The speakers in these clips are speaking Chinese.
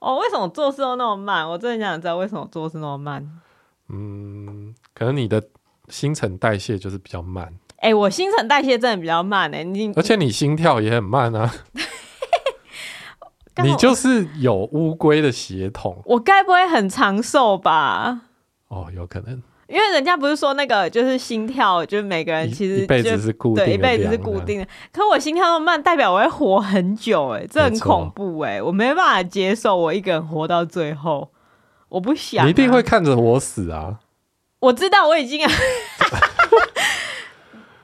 哦，为什么做事都那么慢？我真的想知道为什么做事那么慢。嗯，可能你的新陈代谢就是比较慢。哎、欸，我新陈代谢真的比较慢哎、欸，你而且你心跳也很慢啊。你就是有乌龟的血统，我该不会很长寿吧？哦，有可能，因为人家不是说那个就是心跳，就是每个人其实一辈子是固定的，对，一辈子是固定的。可我心跳那么慢，代表我会活很久、欸，哎，这很恐怖、欸，哎，我没办法接受我一个人活到最后，我不想、啊，你一定会看着我死啊！我知道，我已经，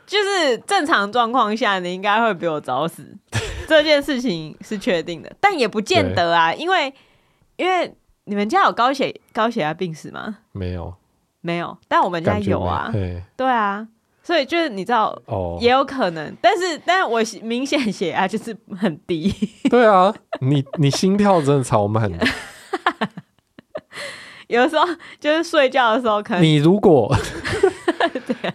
就是正常状况下，你应该会比我早死。这件事情是确定的，但也不见得啊，因为因为你们家有高血高血压病史吗？没有，没有，但我们家有啊。对啊，所以就是你知道，哦，也有可能，但是但是我明显血压就是很低。对啊，你你心跳真的超我们很。有的时候就是睡觉的时候，可能你如果。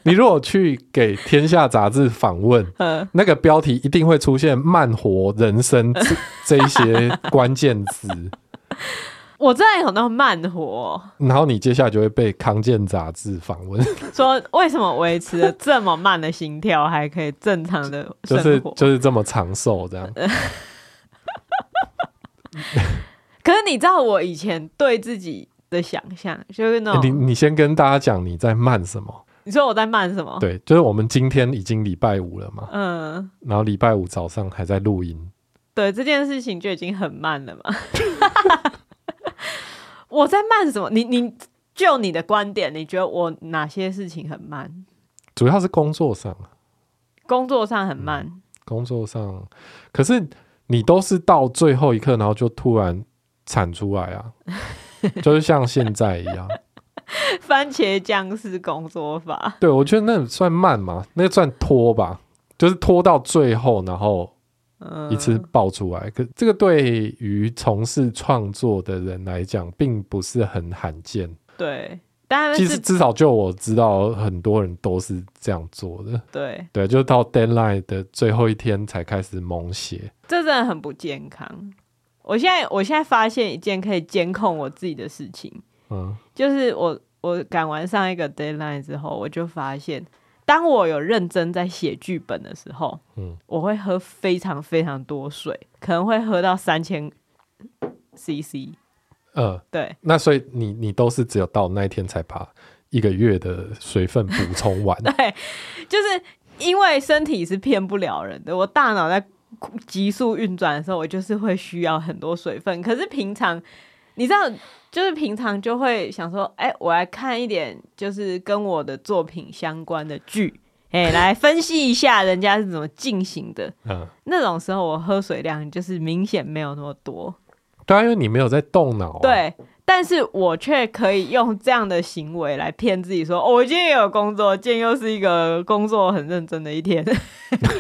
你如果去给《天下》杂志访问，那个标题一定会出现“慢活人生”这这一些关键词。我真的有那么慢活，然后你接下来就会被康健杂志访问，说为什么维持了这么慢的心跳还可以正常的就是就是这么长寿这样。可是你知道我以前对自己的想象，就是那种……你你先跟大家讲你在慢什么。你说我在慢什么？对，就是我们今天已经礼拜五了嘛，嗯，然后礼拜五早上还在录音，对，这件事情就已经很慢了嘛。我在慢什么？你你就你的观点，你觉得我哪些事情很慢？主要是工作上，工作上很慢，嗯，工作上，可是你都是到最后一刻，然后就突然产出来啊，就是像现在一样。番茄酱式工作法，对，我觉得那算慢嘛，那算拖吧，就是拖到最后，然后一次爆出来。嗯、可这个对于从事创作的人来讲，并不是很罕见。对，当然，其实至少就我知道，很多人都是这样做的。对，对，就到 deadline 的最后一天才开始猛写，这真的很不健康。我现在，我现在发现一件可以监控我自己的事情。嗯，就是我我赶完上一个 deadline 之后，我就发现，当我有认真在写剧本的时候，嗯，我会喝非常非常多水，可能会喝到三千 CC。呃，对。那所以你你都是只有到那一天才把一个月的水分补充完？对，就是因为身体是骗不了人的，我大脑在急速运转的时候，我就是会需要很多水分。可是平常。你知道，就是平常就会想说，哎、欸，我来看一点，就是跟我的作品相关的剧，哎、欸，来分析一下人家是怎么进行的。嗯，那种时候我喝水量就是明显没有那么多。对啊，因为你没有在动脑、啊。对，但是我却可以用这样的行为来骗自己说，哦，我今天也有工作，今天又是一个工作很认真的一天。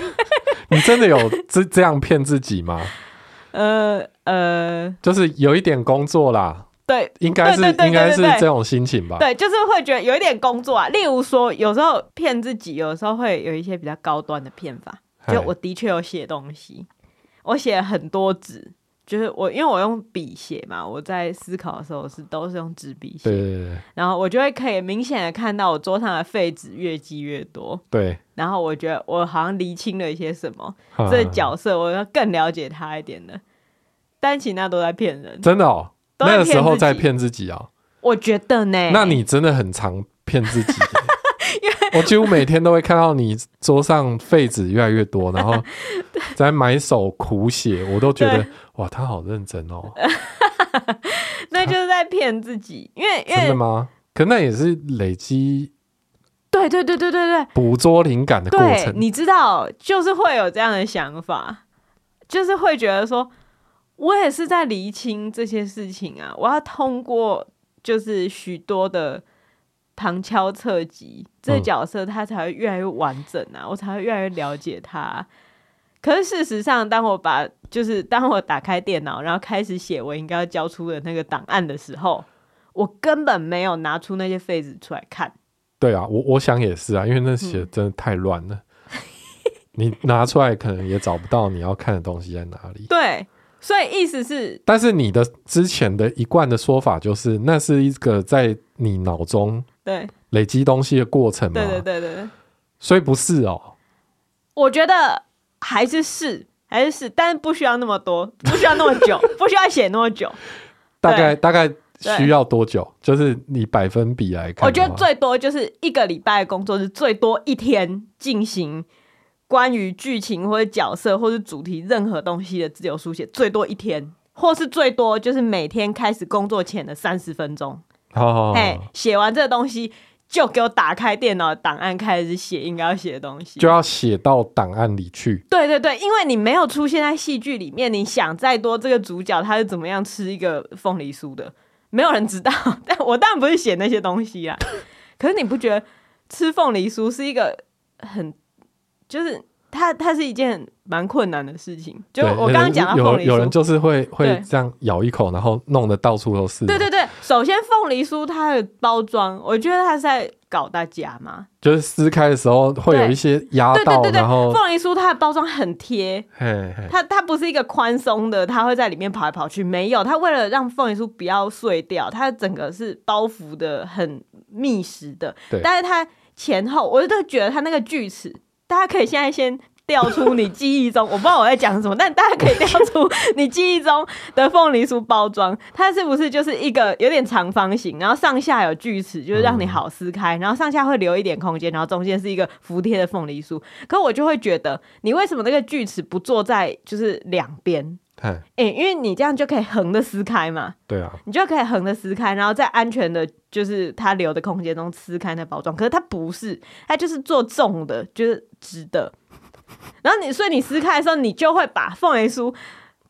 你真的有这这样骗自己吗？呃呃，就是有一点工作啦，对，应该是应该是这种心情吧。对，就是会觉得有一点工作啊。例如说，有时候骗自己，有时候会有一些比较高端的骗法。就我的确有写东西，我写了很多纸，就是我因为我用笔写嘛，我在思考的时候是都是用纸笔写。对对对。然后我就会可以明显的看到我桌上的废纸越积越多。对。然后我觉得我好像厘清了一些什么，这个角色我要更了解他一点的。但其那都在骗人，真的哦。那个时候在骗自己啊。我觉得呢。那你真的很常骗自己。我几乎每天都会看到你桌上废纸越来越多，然后 在埋首苦写，我都觉得哇，他好认真哦。那就是在骗自己，因为真的吗？可那也是累积。对对对对对对，捕捉灵感的过程，你知道，就是会有这样的想法，就是会觉得说，我也是在厘清这些事情啊，我要通过就是许多的旁敲侧击，这个角色他才会越来越完整啊，我才会越来越了解他。可是事实上，当我把就是当我打开电脑，然后开始写我应该要交出的那个档案的时候，我根本没有拿出那些废纸出来看。对啊，我我想也是啊，因为那写真的太乱了，嗯、你拿出来可能也找不到你要看的东西在哪里。对，所以意思是，但是你的之前的一贯的说法就是，那是一个在你脑中对累积东西的过程嘛？对对对对，所以不是哦。我觉得还是是还是是，但是不需要那么多，不需要那么久，不需要写那么久。大概大概需要多久？就是你百分比来看，我觉得最多就是一个礼拜的工作是最多一天进行。关于剧情或者角色或者主题任何东西的自由书写，最多一天，或是最多就是每天开始工作前的三十分钟。哦，哎，写完这个东西就给我打开电脑档案，开始写应该要写的东西，就要写到档案里去。对对对，因为你没有出现在戏剧里面，你想再多，这个主角他是怎么样吃一个凤梨酥的，没有人知道。但我当然不是写那些东西啊，可是你不觉得吃凤梨酥是一个很？就是它，它是一件蛮困难的事情。就我刚刚讲到凤梨酥，有有人就是会会这样咬一口，然后弄得到处都是。对对对，首先凤梨酥它的包装，我觉得它是在搞大家嘛。就是撕开的时候会有一些压到，对对对凤梨酥它的包装很贴，它它不是一个宽松的，它会在里面跑来跑去，没有，它为了让凤梨酥不要碎掉，它整个是包覆的很密实的。对，但是它前后，我就觉得它那个锯齿。大家可以现在先调出你记忆中，我不知道我在讲什么，但大家可以调出你记忆中的凤梨酥包装，它是不是就是一个有点长方形，然后上下有锯齿，就是让你好撕开，然后上下会留一点空间，然后中间是一个服帖的凤梨酥。可我就会觉得，你为什么那个锯齿不做在就是两边？哎、欸，因为你这样就可以横的撕开嘛，对啊，你就可以横的撕开，然后在安全的，就是它留的空间中撕开那包装。可是它不是，它就是做重的，就是直的。然后你，所以你撕开的时候，你就会把凤梨酥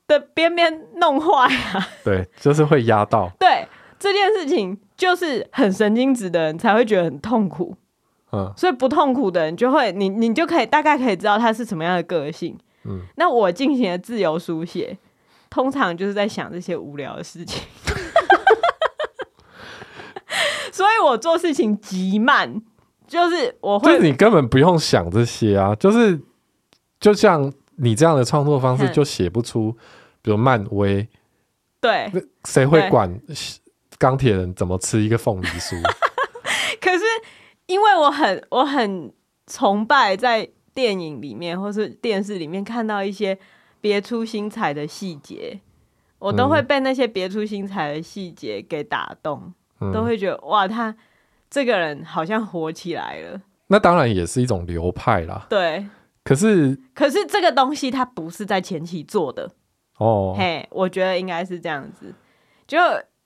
的边边弄坏啊。对，就是会压到。对，这件事情就是很神经质的人才会觉得很痛苦。嗯，所以不痛苦的人就会，你你就可以大概可以知道他是什么样的个性。嗯，那我进行的自由书写，通常就是在想这些无聊的事情，所以我做事情极慢，就是我会，就是你根本不用想这些啊，就是就像你这样的创作方式，就写不出，比如漫威，对，谁会管钢铁人怎么吃一个凤梨酥？可是因为我很我很崇拜在。电影里面或是电视里面看到一些别出心裁的细节，我都会被那些别出心裁的细节给打动，嗯、都会觉得哇，他这个人好像火起来了。那当然也是一种流派啦。对，可是可是这个东西它不是在前期做的哦。嘿，我觉得应该是这样子，就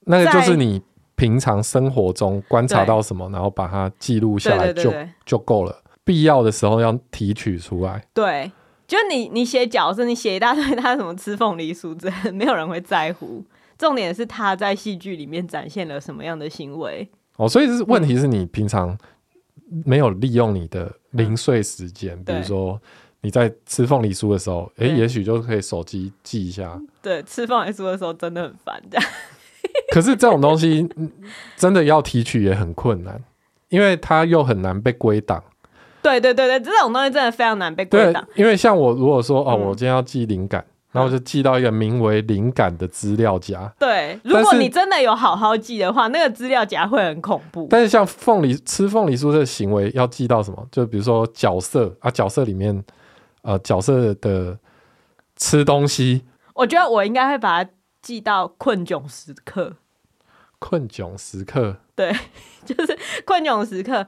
那个就是你平常生活中观察到什么，然后把它记录下来就，就就够了。必要的时候要提取出来。对，就你你写角色，你写一大堆他什么吃凤梨酥，这 没有人会在乎。重点是他在戏剧里面展现了什么样的行为。哦，所以是问题是你平常没有利用你的零碎时间，嗯、比如说你在吃凤梨酥的时候，哎、欸，也许就可以手机记一下。对，吃凤梨酥的时候真的很烦，这样。可是这种东西真的要提取也很困难，因为它又很难被归档。对对对对，这种东西真的非常难被归档。因为像我如果说哦，我今天要记灵感，然后就寄到一个名为“灵感”的资料夹。对，如果你真的有好好记的话，那个资料夹会很恐怖。但是像凤梨吃凤梨酥这个行为，要记到什么？就比如说角色啊，角色里面呃角色的吃东西。我觉得我应该会把它记到困窘时刻。困窘时刻。对，就是困窘时刻。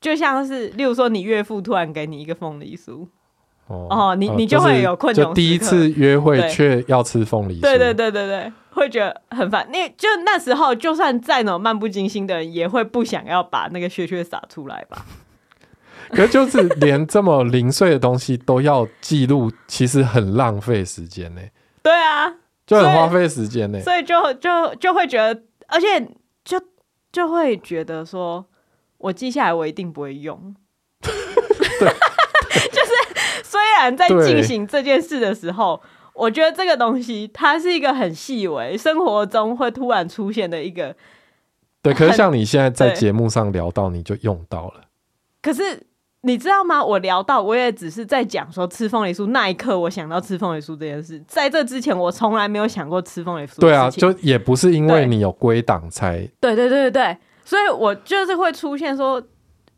就像是，例如说，你岳父突然给你一个凤梨酥，哦，哦，你你就会有困窘。就第一次约会却要吃凤梨酥，对对对对对，会觉得很烦。那就那时候，就算再怎么漫不经心的人，也会不想要把那个屑屑洒出来吧。可是就是连这么零碎的东西都要记录，其实很浪费时间呢。对啊，就很花费时间呢。所以就就就会觉得，而且就就会觉得说。我记下来，我一定不会用。就是虽然在进行这件事的时候，我觉得这个东西它是一个很细微，生活中会突然出现的一个。对，可是像你现在在节目上聊到，你就用到了。可是你知道吗？我聊到我也只是在讲说吃凤梨酥那一刻，我想到吃凤梨酥这件事。在这之前，我从来没有想过吃凤梨酥。对啊，就也不是因为你有归档才。对对对对对，所以我就是会出现说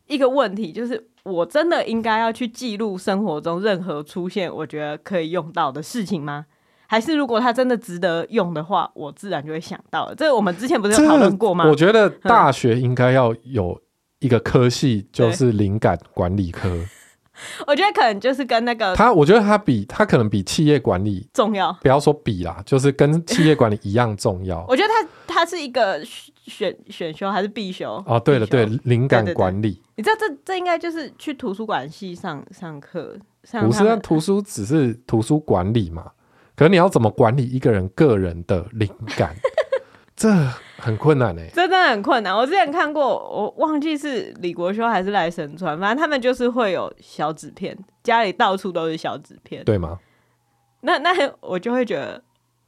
一个问题，就是我真的应该要去记录生活中任何出现我觉得可以用到的事情吗？还是如果它真的值得用的话，我自然就会想到了。这个我们之前不是有讨论过吗？我觉得大学应该要有一个科系，就是灵感管理科。我觉得可能就是跟那个他，我觉得他比他可能比企业管理重要。不要说比啦，就是跟企业管理一样重要。我觉得他他是一个选选修还是必修？哦，对了，对，灵感管理。你知道这这应该就是去图书馆系上上课。不是，但图书只是图书管理嘛。可是你要怎么管理一个人个人的灵感？这很困难呢、欸，真的很困难。我之前看过，我忘记是李国修还是赖声川，反正他们就是会有小纸片，家里到处都是小纸片，对吗？那那我就会觉得，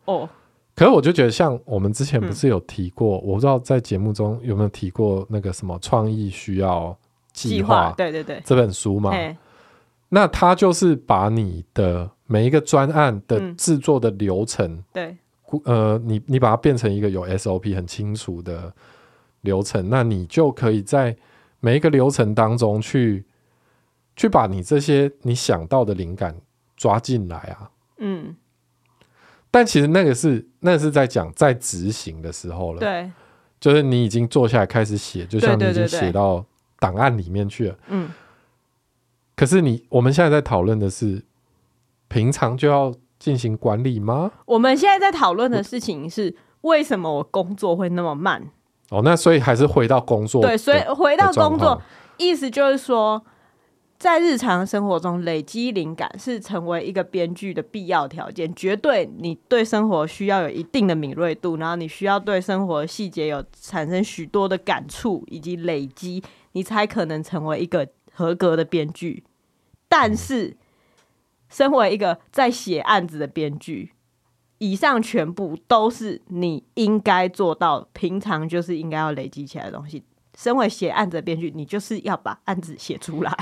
哦，可是我就觉得，像我们之前不是有提过，嗯、我不知道在节目中有没有提过那个什么创意需要计划，对对对，这本书嘛，那他就是把你的。每一个专案的制作的流程，嗯、对，呃，你你把它变成一个有 SOP 很清楚的流程，那你就可以在每一个流程当中去去把你这些你想到的灵感抓进来啊。嗯，但其实那个是那个是在讲在执行的时候了，对，就是你已经坐下来开始写，就像你已经写到档案里面去了，嗯。可是你我们现在在讨论的是。平常就要进行管理吗？我们现在在讨论的事情是为什么我工作会那么慢？哦，那所以还是回到工作。对，所以回到工作，意思就是说，在日常生活中累积灵感是成为一个编剧的必要条件。绝对，你对生活需要有一定的敏锐度，然后你需要对生活细节有产生许多的感触以及累积，你才可能成为一个合格的编剧。但是。嗯身为一个在写案子的编剧，以上全部都是你应该做到，平常就是应该要累积起来的东西。身为写案子的编剧，你就是要把案子写出来。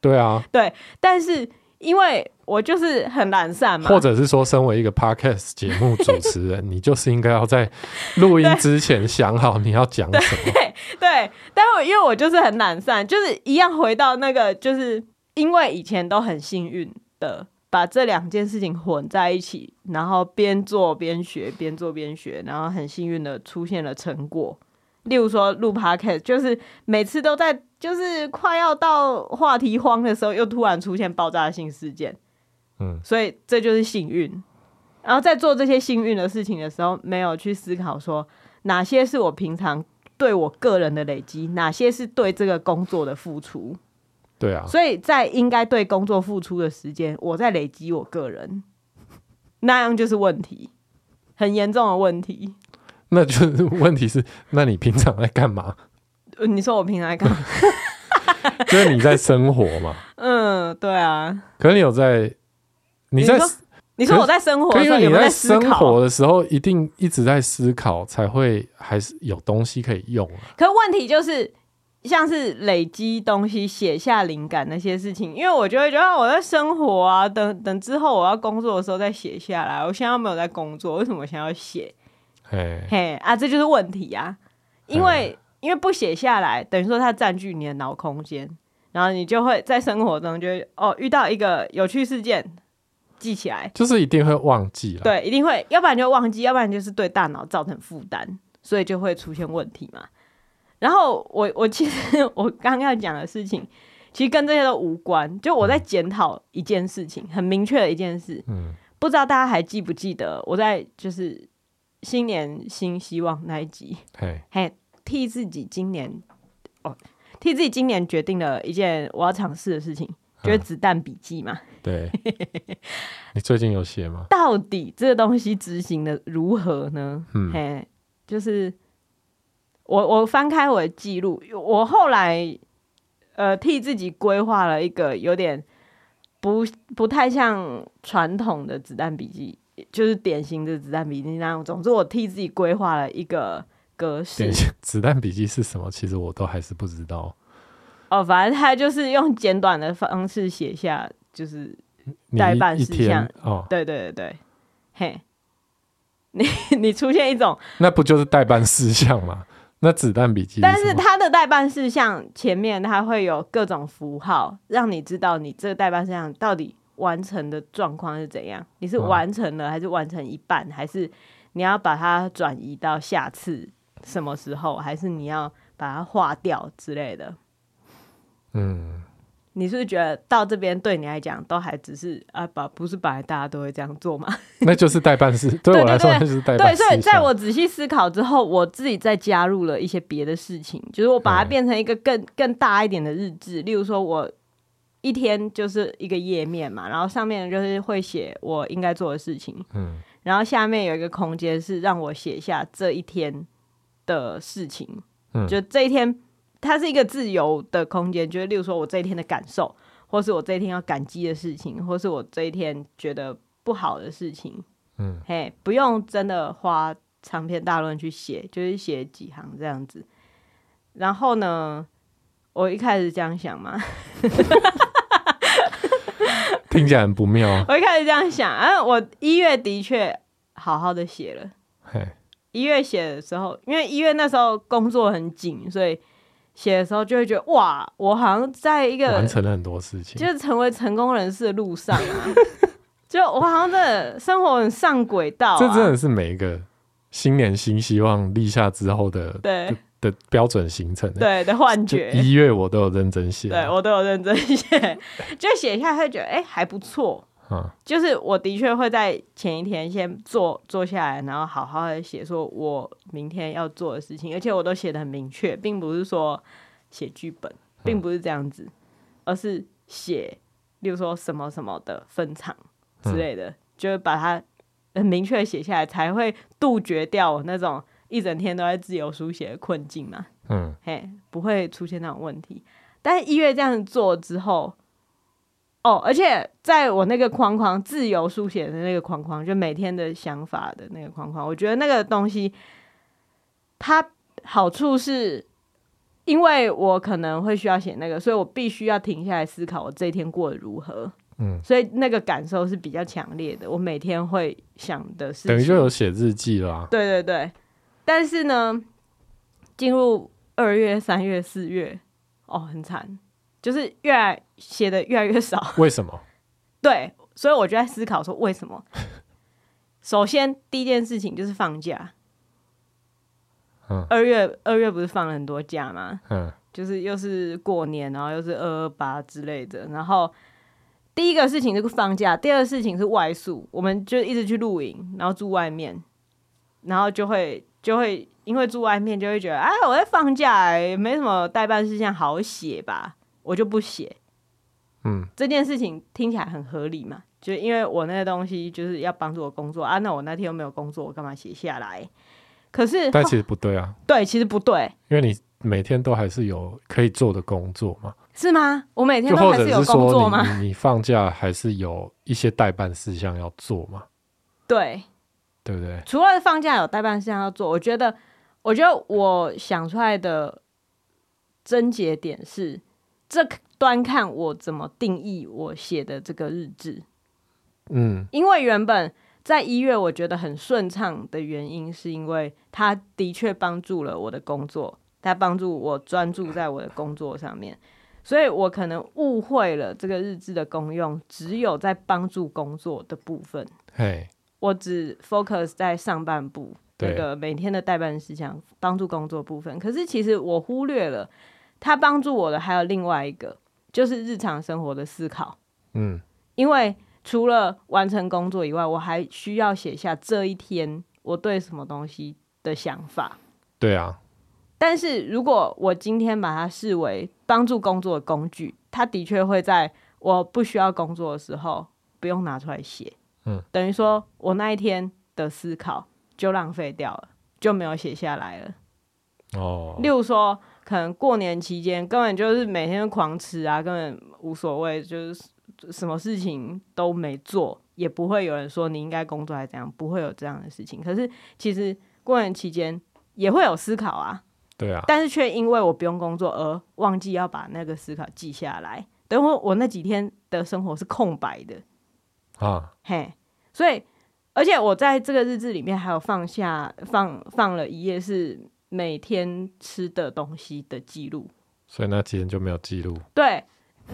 对啊，对。但是因为我就是很懒散嘛，或者是说，身为一个 podcast 节目主持人，你就是应该要在录音 之前想好你要讲什么。对，对。但我因为我就是很懒散，就是一样回到那个，就是因为以前都很幸运。的把这两件事情混在一起，然后边做边学，边做边学，然后很幸运的出现了成果。例如说录 Podcast，就是每次都在，就是快要到话题荒的时候，又突然出现爆炸性事件。嗯，所以这就是幸运。然后在做这些幸运的事情的时候，没有去思考说哪些是我平常对我个人的累积，哪些是对这个工作的付出。对啊，所以在应该对工作付出的时间，我在累积我个人，那样就是问题，很严重的问题。那就是问题是，那你平常在干嘛？你说我平常在干嘛？就是你在生活嘛。嗯，对啊。可是你有在，你在，你说我在生活，因为你在生活的时候，一定一直在思考，才会还是有东西可以用啊。可是问题就是。像是累积东西、写下灵感那些事情，因为我就会觉得我在生活啊，等等之后我要工作的时候再写下来。我现在没有在工作，为什么我想要写？嘿，嘿啊，这就是问题啊！因为因为不写下来，等于说它占据你的脑空间，然后你就会在生活中就会哦遇到一个有趣事件，记起来，就是一定会忘记了。对，一定会，要不然就忘记，要不然就是对大脑造成负担，所以就会出现问题嘛。然后我我其实我刚刚要讲的事情，其实跟这些都无关。就我在检讨一件事情，很明确的一件事。嗯，不知道大家还记不记得我在就是新年新希望那一集，嘿，替自己今年哦，替自己今年决定了一件我要尝试的事情，就是子弹笔记嘛。对，你最近有写吗？到底这个东西执行的如何呢？嗯，嘿，就是。我我翻开我的记录，我后来呃替自己规划了一个有点不不太像传统的子弹笔记，就是典型的子弹笔记那样。总之，我替自己规划了一个格式。子弹笔记是什么？其实我都还是不知道。哦，反正他就是用简短的方式写下，就是代办事项。哦，对对对对，嘿，你你出现一种，那不就是代办事项吗？那子弹笔记，但是它的代办事项前面它会有各种符号，让你知道你这个代办事项到底完成的状况是怎样。你是完成了，还是完成一半，嗯、还是你要把它转移到下次什么时候，还是你要把它划掉之类的？嗯。你是不是觉得到这边对你来讲都还只是啊，把不是本来大家都会这样做吗？那就是代办事，对我来说就是代办事。对，所以在我仔细思考之后，我自己再加入了一些别的事情，就是我把它变成一个更更大一点的日志。例如说，我一天就是一个页面嘛，然后上面就是会写我应该做的事情，嗯，然后下面有一个空间是让我写下这一天的事情，嗯，就这一天。它是一个自由的空间，就是例如说我这一天的感受，或是我这一天要感激的事情，或是我这一天觉得不好的事情，嗯，嘿，不用真的花长篇大论去写，就是写几行这样子。然后呢，我一开始这样想嘛，听起来很不妙。我一开始这样想，啊，我一月的确好好的写了。嘿，一月写的时候，因为一月那时候工作很紧，所以。写的时候就会觉得哇，我好像在一个完成了很多事情，就是成为成功人士的路上啊。就我好像真的生活很上轨道啊。这真的是每一个新年新希望立下之后的对的，的标准行程，对的幻觉。一月我都有认真写，对我都有认真写，就写一下会觉得哎、欸、还不错。就是我的确会在前一天先坐坐下来，然后好好的写，说我明天要做的事情，而且我都写的很明确，并不是说写剧本，并不是这样子，而是写，例如说什么什么的分场之类的，就是把它很明确写下来，才会杜绝掉我那种一整天都在自由书写的困境嘛。嗯，嘿，不会出现那种问题。但是一月这样做之后。哦，而且在我那个框框自由书写的那个框框，就每天的想法的那个框框，我觉得那个东西，它好处是，因为我可能会需要写那个，所以我必须要停下来思考我这一天过得如何。嗯，所以那个感受是比较强烈的。我每天会想的是，等于就有写日记了啊。对对对，但是呢，进入二月、三月、四月，哦，很惨。就是越来写的越来越少，为什么？对，所以我就在思考说为什么。首先，第一件事情就是放假。嗯，二月二月不是放了很多假吗？嗯，就是又是过年，然后又是二二八之类的。然后第一个事情就是放假，第二个事情是外宿，我们就一直去露营，然后住外面，然后就会就会因为住外面就会觉得，哎，我在放假，哎，没什么代办事项好写吧。我就不写，嗯，这件事情听起来很合理嘛，就因为我那个东西就是要帮助我工作啊，那我那天又没有工作，我干嘛写下来？可是，但其实不对啊，对，其实不对，因为你每天都还是有可以做的工作嘛，是吗？我每天都还是有工作吗？你，你放假还是有一些代办事项要做嘛？对，对不对？除了放假有代办事项要做，我觉得，我觉得我想出来的症结点是。这端看我怎么定义我写的这个日志，嗯，因为原本在一月我觉得很顺畅的原因，是因为它的确帮助了我的工作，它帮助我专注在我的工作上面，所以我可能误会了这个日志的功用只有在帮助工作的部分，嘿，我只 focus 在上半部那个每天的待办事项帮助工作部分，可是其实我忽略了。他帮助我的还有另外一个，就是日常生活的思考。嗯，因为除了完成工作以外，我还需要写下这一天我对什么东西的想法。对啊。但是如果我今天把它视为帮助工作的工具，它的确会在我不需要工作的时候不用拿出来写。嗯，等于说我那一天的思考就浪费掉了，就没有写下来了。哦。例如说。可能过年期间根本就是每天狂吃啊，根本无所谓，就是什么事情都没做，也不会有人说你应该工作还是怎样，不会有这样的事情。可是其实过年期间也会有思考啊，对啊，但是却因为我不用工作而忘记要把那个思考记下来，等会我那几天的生活是空白的。啊，嘿，所以而且我在这个日志里面还有放下放放了一页是每天吃的东西的记录，所以那几天就没有记录，对。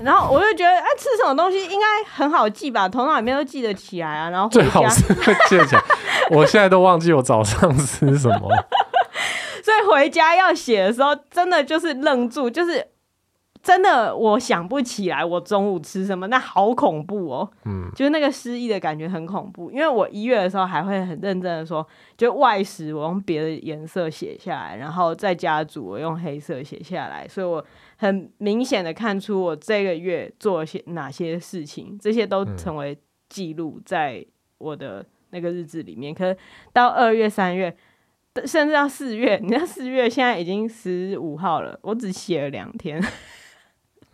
然后我就觉得，哎、啊，吃什么东西应该很好记吧，头脑里面都记得起来啊。然后最好是记得起来，我现在都忘记我早上吃什么。所以回家要写的时候，真的就是愣住，就是。真的，我想不起来我中午吃什么，那好恐怖哦。嗯，就是那个失忆的感觉很恐怖。因为我一月的时候还会很认真的说，就外食我用别的颜色写下来，然后在家煮我用黑色写下来，所以我很明显的看出我这个月做些哪些事情，这些都成为记录在我的那个日志里面。可是到二月、三月，甚至到四月，你看四月现在已经十五号了，我只写了两天。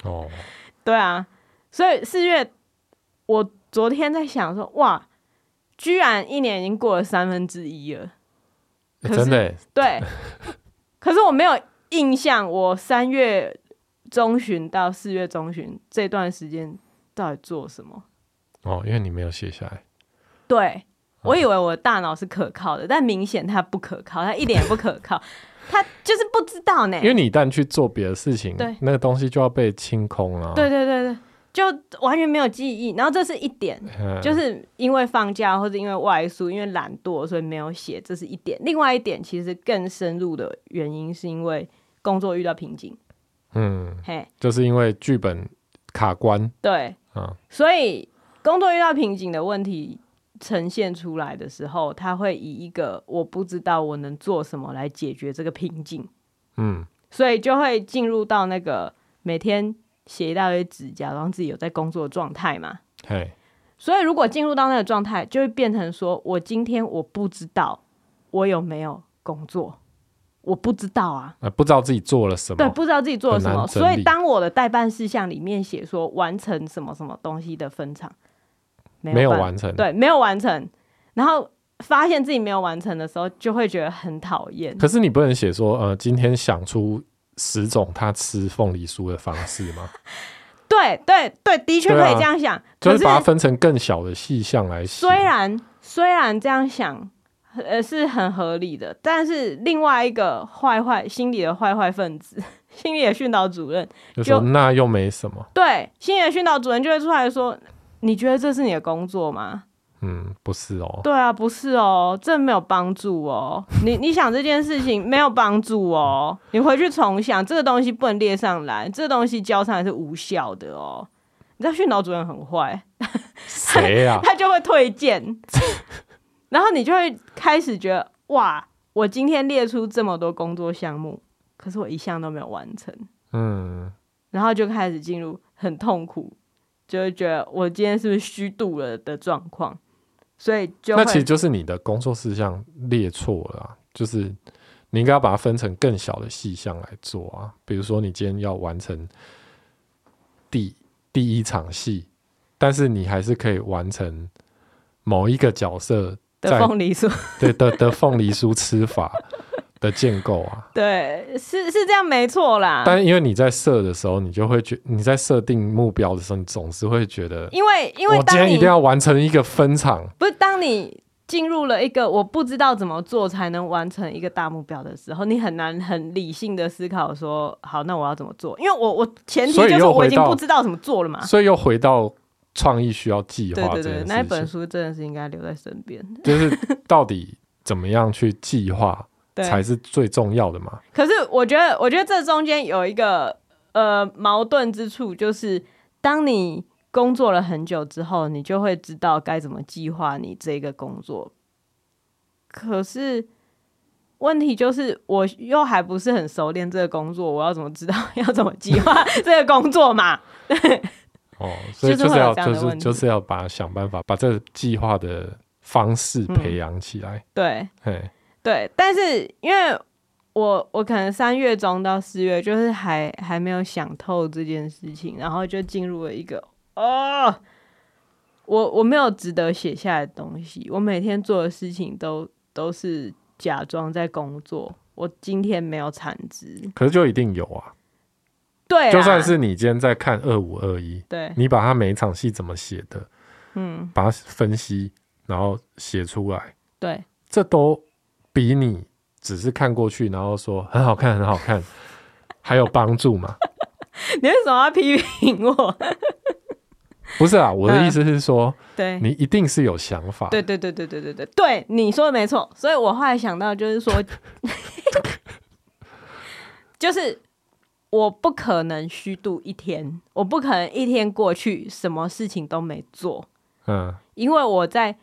哦，对啊，所以四月，我昨天在想说，哇，居然一年已经过了三分之一了，欸、真的对，可是我没有印象，我三月中旬到四月中旬这段时间到底做什么？哦，因为你没有写下来。对，我以为我的大脑是可靠的，哦、但明显它不可靠，它一点也不可靠。他就是不知道呢，因为你一旦去做别的事情，对，那个东西就要被清空了。对对对对，就完全没有记忆。然后这是一点，嗯、就是因为放假或者因为外宿，因为懒惰，所以没有写，这是一点。另外一点，其实更深入的原因是因为工作遇到瓶颈。嗯，嘿，就是因为剧本卡关。对，嗯，所以工作遇到瓶颈的问题。呈现出来的时候，他会以一个我不知道我能做什么来解决这个瓶颈，嗯，所以就会进入到那个每天写一大堆纸，假装自己有在工作的状态嘛。嘿，所以如果进入到那个状态，就会变成说我今天我不知道我有没有工作，我不知道啊，呃，不知道自己做了什么，对，不知道自己做了什么，所以当我的代办事项里面写说完成什么什么东西的分场。没有，完成，对，没有完成，然后发现自己没有完成的时候，就会觉得很讨厌。可是你不能写说，呃，今天想出十种他吃凤梨酥的方式吗？对对对，的确可以这样想，啊、就是把它分成更小的细项来写。虽然虽然这样想，呃，是很合理的，但是另外一个坏坏心里的坏坏分子，心理的训导主任就说，那又没什么。对，心理的训导主任就会出来说。你觉得这是你的工作吗？嗯，不是哦。对啊，不是哦，这没有帮助哦。你你想这件事情没有帮助哦，你回去重想，这个东西不能列上来，这个东西交上来是无效的哦。你知道训导主任很坏，谁啊？他就会推荐，然后你就会开始觉得哇，我今天列出这么多工作项目，可是我一项都没有完成，嗯，然后就开始进入很痛苦。就会觉得我今天是不是虚度了的状况，所以就那其实就是你的工作事项列错了啊，就是你应该要把它分成更小的细项来做啊。比如说你今天要完成第第一场戏，但是你还是可以完成某一个角色的凤梨酥，对的的凤梨酥吃法。的建构啊，对，是是这样，没错啦。但因为你在设的时候，你就会觉你在设定目标的时候，你总是会觉得，因为因为我今天一定要完成一个分场。不是，当你进入了一个我不知道怎么做才能完成一个大目标的时候，你很难很理性的思考说，好，那我要怎么做？因为我我前提就是我已经不知道怎么做了嘛。所以又回到创意需要计划。对对对，那一本书真的是应该留在身边。就是到底怎么样去计划？对才是最重要的嘛。可是我觉得，我觉得这中间有一个呃矛盾之处，就是当你工作了很久之后，你就会知道该怎么计划你这个工作。可是问题就是，我又还不是很熟练这个工作，我要怎么知道要怎么计划 这个工作嘛？对。哦，所以就是要就是就是要把想办法把这个计划的方式培养起来。嗯、对，嘿。对，但是因为我我可能三月中到四月，就是还还没有想透这件事情，然后就进入了一个哦，我我没有值得写下来的东西，我每天做的事情都都是假装在工作，我今天没有产值，可是就一定有啊。对，就算是你今天在看二五二一，对，你把它每一场戏怎么写的，嗯，把它分析，然后写出来，对，这都比你只是看过去，然后说很好看，很好看，还有帮助吗？你为什么要批评我？不是啊，我的意思是说，嗯、对你一定是有想法。对对对对对对对，对你说的没错。所以我后来想到，就是说，就是我不可能虚度一天，我不可能一天过去什么事情都没做。嗯，因为我在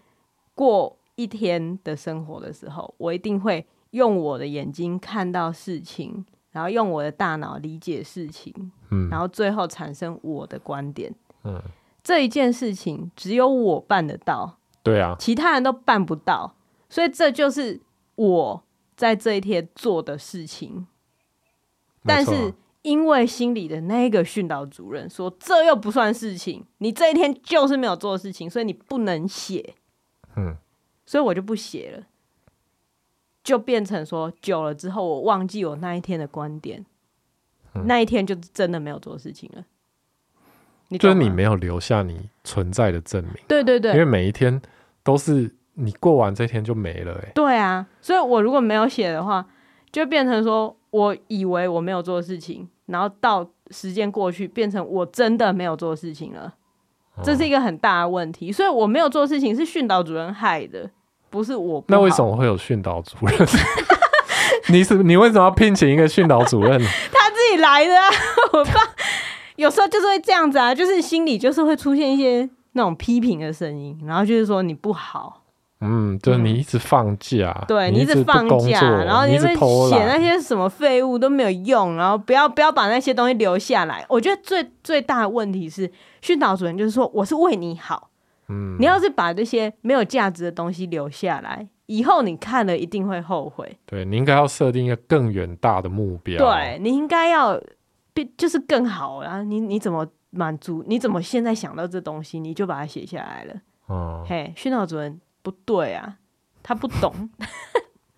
过一天的生活的时候，我一定会用我的眼睛看到事情，然后用我的大脑理解事情，嗯，然后最后产生我的观点，嗯。这一件事情只有我办得到，对啊，其他人都办不到，所以这就是我在这一天做的事情。但是因为心里的那个训导主任说，这又不算事情，你这一天就是没有做事情，所以你不能写。嗯，所以我就不写了，就变成说久了之后，我忘记我那一天的观点，嗯，那一天就真的没有做事情了。就是你没有留下你存在的证明，对对对，因为每一天都是你过完这天就没了，哎，对啊，所以我如果没有写的话，就变成说我以为我没有做事情，然后到时间过去，变成我真的没有做事情了，这是一个很大的问题。所以我没有做事情是训导主任害的，不是我。那为什么会有训导主任？你是你为什么要聘请一个训导主任？他自己来的啊，我爸。有时候就是会这样子啊，就是心里就是会出现一些那种批评的声音，然后就是说你不好，嗯，就是你一直放假，嗯、对你一直放假，然后你们写那些什么废物都没有用，然后不要不要把那些东西留下来。我觉得最最大的问题是训导主任就是说我是为你好，嗯，你要是把这些没有价值的东西留下来，以后你看了一定会后悔。对，你应该要设定一个更远大的目标，对，你应该要。就是更好啊！你你怎么满足？你怎么现在想到这东西，你就把它写下来了？哦，嘿，训导主任不对啊，他不懂。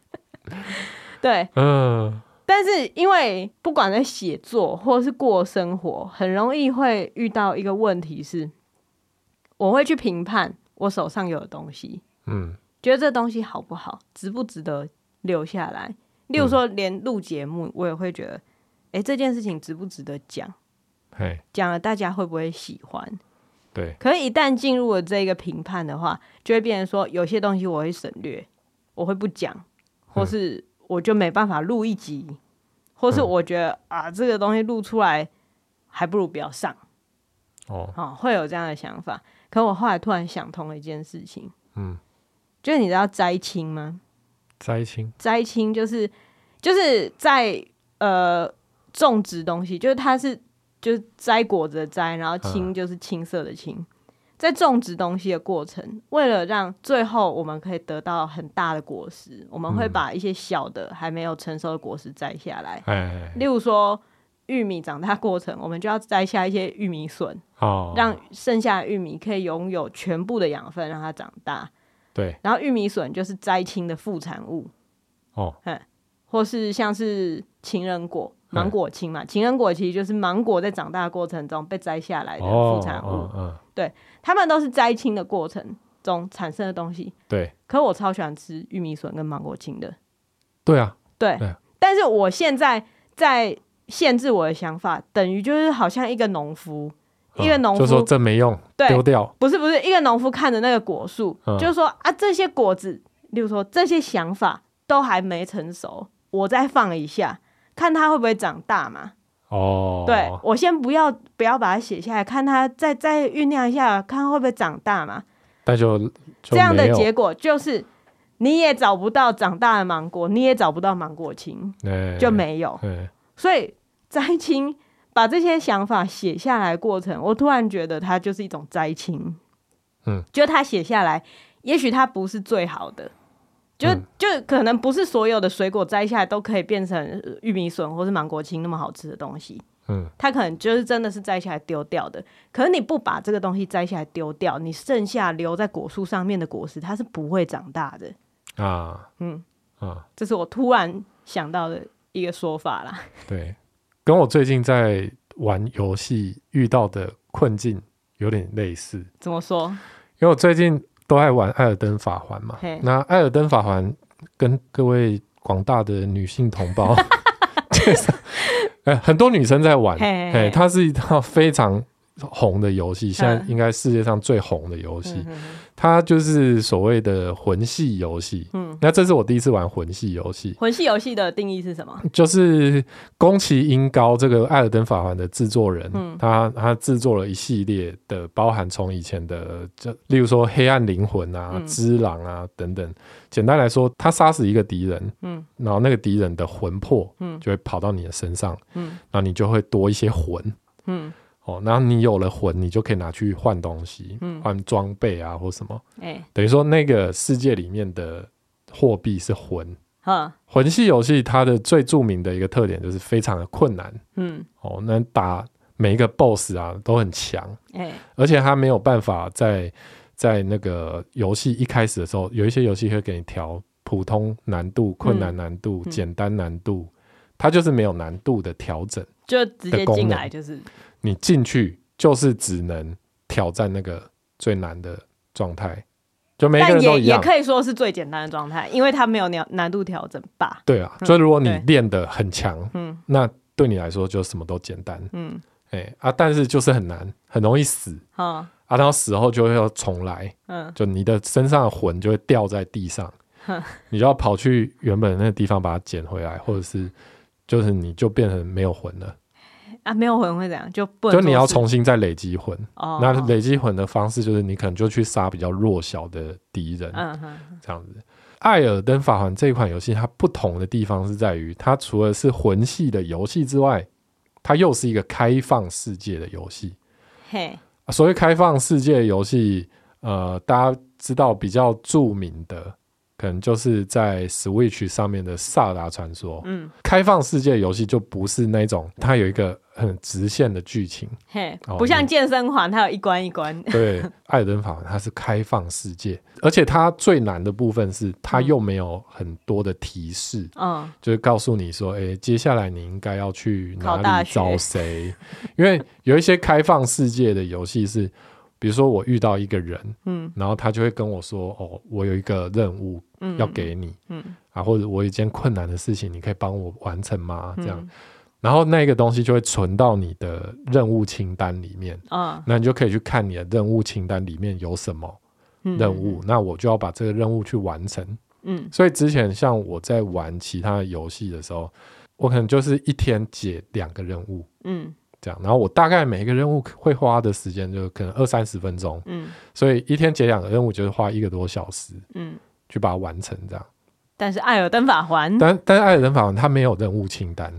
对，嗯。但是因为不管在写作或者是过生活，很容易会遇到一个问题是，我会去评判我手上有的东西，嗯，觉得这东西好不好，值不值得留下来。例如说，连录节目，我也会觉得。哎、欸，这件事情值不值得讲？嘿，讲了大家会不会喜欢？对。可是，一旦进入了这个评判的话，就会变成说，有些东西我会省略，我会不讲，或是我就没办法录一集，嗯、或是我觉得啊，这个东西录出来还不如不要上。哦，哦，会有这样的想法。可我后来突然想通了一件事情，嗯，就是你知道摘青吗？摘青，摘青就是就是在呃。种植东西就是它是就是摘果子的摘，然后青就是青色的青，在种植东西的过程，为了让最后我们可以得到很大的果实，我们会把一些小的还没有成熟的果实摘下来。例如说玉米长大过程，我们就要摘下一些玉米笋，让剩下的玉米可以拥有全部的养分，让它长大。对，然后玉米笋就是摘青的副产物。哦，或是像是情人果。芒果青嘛，情人果其实就是芒果在长大的过程中被摘下来的副产物。哦嗯嗯、对，他们都是摘青的过程中产生的东西。对，可我超喜欢吃玉米笋跟芒果青的。对啊，对，对，但是我现在在限制我的想法，等于就是好像一个农夫，嗯、一个农夫就说这没用，丢掉。不是不是，一个农夫看着那个果树，嗯、就是说啊，这些果子，例如说这些想法都还没成熟，我再放一下。看它会不会长大嘛？哦，对，我先不要不要把它写下来，看它再再酝酿一下，看会不会长大嘛？那就，就这样的结果就是你也找不到长大的芒果，你也找不到芒果青，欸、就没有。欸、所以摘青把这些想法写下来过程，我突然觉得它就是一种摘青。嗯，就他写下来，也许它不是最好的。就就可能不是所有的水果摘下来都可以变成玉米笋或是芒果青那么好吃的东西。嗯，它可能就是真的是摘下来丢掉的。可是你不把这个东西摘下来丢掉，你剩下留在果树上面的果实，它是不会长大的啊。嗯啊，这是我突然想到的一个说法啦。对，跟我最近在玩游戏遇到的困境有点类似。怎么说？因为我最近都爱玩《艾尔登法环》嘛。那《艾尔登法环》跟各位广大的女性同胞 哎，很多女生在玩。哎，它是一套非常。红的游戏，现在应该世界上最红的游戏，嗯，它就是所谓的魂系游戏。嗯，那这是我第一次玩魂系游戏。魂系游戏的定义是什么？就是宫崎英高这个《艾尔登法环》的制作人，嗯，他他制作了一系列的，包含从以前的，就例如说《黑暗灵魂》啊，嗯，《只狼》啊等等。简单来说，他杀死一个敌人，嗯，然后那个敌人的魂魄，嗯，就会跑到你的身上，嗯，然后你就会多一些魂，嗯。哦，然后你有了魂，你就可以拿去换东西，换装备啊，或什么。欸、等于说那个世界里面的货币是魂。魂系游戏它的最著名的一个特点就是非常的困难。嗯，哦，那打每一个 BOSS 啊都很强。欸、而且它没有办法在在那个游戏一开始的时候，有一些游戏会给你调普通难度、困难难度、嗯、简单难度，它就是没有难度的调整，就直接进来就是。你进去就是只能挑战那个最难的状态，就每个人都一样。但也也可以说是最简单的状态，因为它没有难难度调整吧？对啊，所以如果你练得很强，嗯，那对你来说就什么都简单，嗯，哎、欸、啊，但是就是很难，很容易死，嗯、啊，然后死后就会要重来，嗯，就你的身上的魂就会掉在地上，嗯、你就要跑去原本那个地方把它捡回来，或者是就是你就变成没有魂了。啊，没有魂会怎样？就不就你要重新再累积魂。哦，那累积魂的方式就是你可能就去杀比较弱小的敌人。嗯哼，这样子。艾尔登法环这一款游戏，它不同的地方是在于，它除了是魂系的游戏之外，它又是一个开放世界的游戏。嘿，所谓开放世界游戏，呃，大家知道比较著名的。可能就是在 Switch 上面的《萨达传说》，嗯，开放世界游戏就不是那种，它有一个很直线的剧情，嘿，不像健身环，它有一关一关。对，艾尔登法环它是开放世界，而且它最难的部分是它又没有很多的提示，嗯，就是告诉你说，哎、欸，接下来你应该要去哪里找谁？因为有一些开放世界的游戏是。比如说我遇到一个人，嗯，然后他就会跟我说：“哦，我有一个任务要给你，嗯，嗯啊，或者我有一件困难的事情，你可以帮我完成吗？”这样，嗯，然后那个东西就会存到你的任务清单里面，啊，那你就可以去看你的任务清单里面有什么任务，嗯，那我就要把这个任务去完成，嗯，所以之前像我在玩其他游戏的时候，我可能就是一天解两个任务，嗯。这样，然后我大概每一个任务会花的时间就可能二三十分钟，嗯，所以一天解两个任务就是花一个多小时，嗯，去把它完成这样。但是艾尔登法环，但但是艾尔登法环它没有任务清单，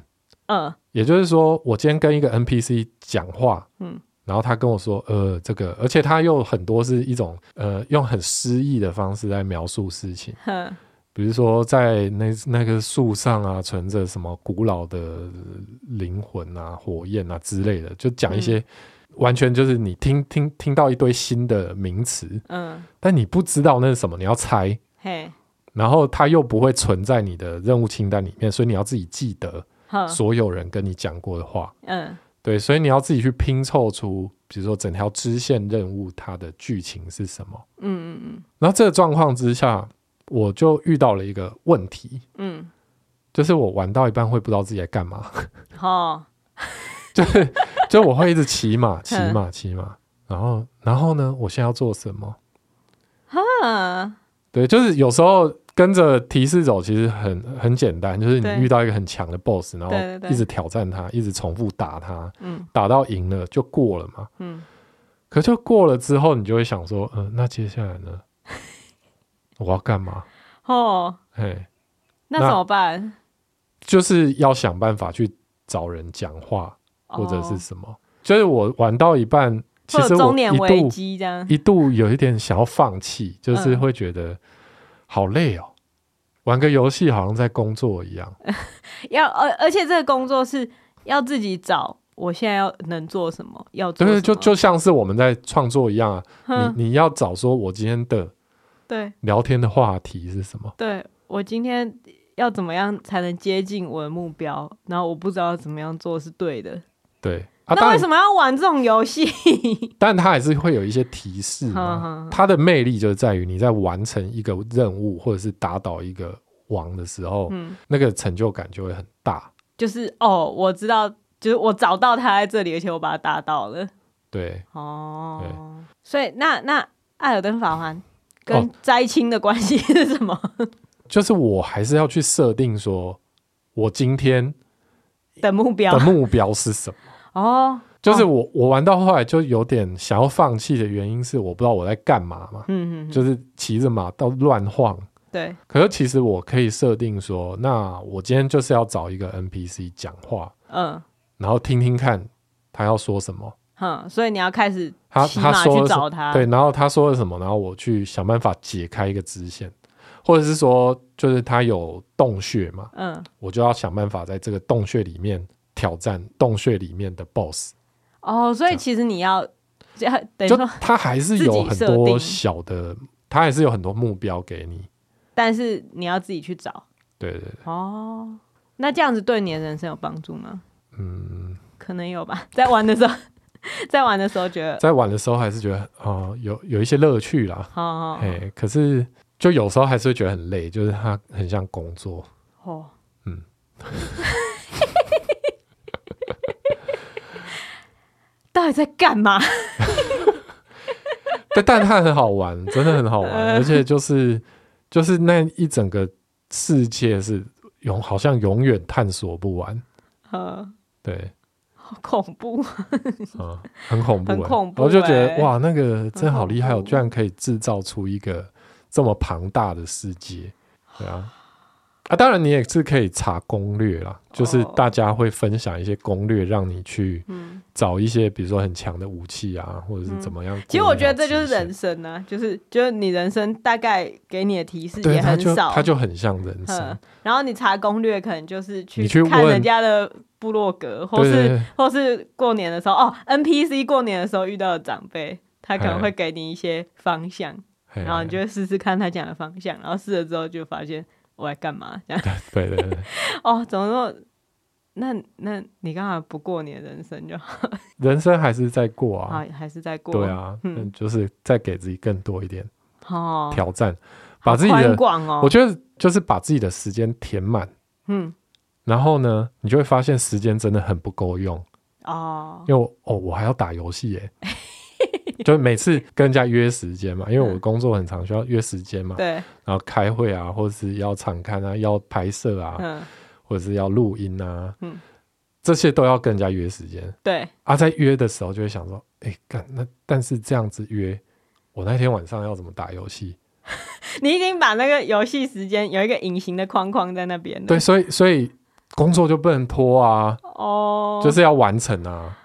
嗯，也就是说我今天跟一个 NPC 讲话，嗯，然后他跟我说，呃，这个，而且他又很多是一种呃用很诗意的方式来描述事情，嗯。比如说，在那那个树上啊，存着什么古老的灵魂啊、火焰啊之类的，就讲一些完全就是你听听听到一堆新的名词，嗯，但你不知道那是什么，你要猜，嘿，然后它又不会存在你的任务清单里面，所以你要自己记得 所有人跟你讲过的话，嗯，对，所以你要自己去拼凑出，比如说整条支线任务它的剧情是什么，嗯嗯嗯，然后这个状况之下。我就遇到了一个问题，嗯，就是我玩到一半会不知道自己在干嘛，哦，就是就我会一直骑马，骑马，骑马，然后然后呢，我现在要做什么？哈，对，就是有时候跟着提示走，其实很很简单，就是你遇到一个很强的 BOSS，然后一直挑战他，一直重复打他，嗯，打到赢了就过了嘛，嗯，可就过了之后，你就会想说，嗯，那接下来呢？我要干嘛？哦，嘿，那怎么办？就是要想办法去找人讲话，或者是什么。哦、就是我玩到一半，其实我一度这样，一度有一点想要放弃，就是会觉得好累哦。嗯、玩个游戏好像在工作一样，要而而且这个工作是要自己找。我现在要能做什么？要？对，就就像是我们在创作一样啊。你你要找说，我今天的。对，聊天的话题是什么？对，我今天要怎么样才能接近我的目标，然后我不知道怎么样做是对的。对，啊、那为什么要玩这种游戏？但它还是会有一些提示嘛。它的魅力就是在于你在完成一个任务或者是打倒一个王的时候，嗯、那个成就感就会很大。就是哦，我知道，就是我找到他在这里，而且我把他打倒了。对，哦，对所以那那艾尔登法环 跟灾青的关系是什么？哦？就是我还是要去设定说，我今天的目标的目标是什么？哦，就是我我玩到后来就有点想要放弃的原因是我不知道我在干嘛嘛，嗯嗯，就是骑着马到乱晃，对。可是其实我可以设定说，那我今天就是要找一个 NPC 讲话，嗯，然后听听看他要说什么，嗯，所以你要开始骑马去找他，对，然后他说了什么，然后我去想办法解开一个支线，或者是说就是他有洞穴嘛，嗯，我就要想办法在这个洞穴里面。挑战洞穴里面的 BOSS 哦，所以其实你要就等于说，他还是有很多小的，他还是有很多目标给你，但是你要自己去找。对对对。哦，那这样子对你的人生有帮助吗？嗯，可能有吧。在玩的时候，在玩的时候觉得，在玩的时候还是觉得哦，有有一些乐趣啦。哦哦。哎，可是就有时候还是会觉得很累，就是它很像工作。哦。嗯。到底在干嘛？但 但它很好玩，真的很好玩，呃、而且就是就是那一整个世界是永好像永远探索不完。呃、对，好恐怖，嗯，很恐怖，很恐怖。我就觉得哇，那个真好厉害，我居然可以制造出一个这么庞大的世界，对啊。啊，当然你也是可以查攻略啦，就是大家会分享一些攻略，让你去找一些，比如说很强的武器啊，或者是怎么样。其实我觉得这就是人生啊，就是就是你人生大概给你的提示也很少，它就很像人生。然后你查攻略，可能就是去看人家的部落格，或是或是过年的时候，哦，NPC 过年的时候遇到的长辈，他可能会给你一些方向，然后你就试试看他讲的方向，然后试了之后就发现。我来干嘛？这样对 对对。哦，怎么说？那那你干嘛不过你的人生就好？人生还是在过啊，还是在过。对啊，嗯，就是再给自己更多一点挑战，把自己的我觉得就是把自己的时间填满。嗯，然后呢，你就会发现时间真的很不够用哦。因为哦，我还要打游戏耶。就每次跟人家约时间嘛，因为我工作很长，需要约时间嘛。对。然后开会啊，或者是要场刊啊，要拍摄啊，嗯、或者是要录音啊，嗯、这些都要跟人家约时间。对。啊，在约的时候就会想说，哎、欸，干那但是这样子约，我那天晚上要怎么打游戏？你已经把那个游戏时间有一个隐形的框框在那边。对，所以所以工作就不能拖啊。哦。就是要完成啊。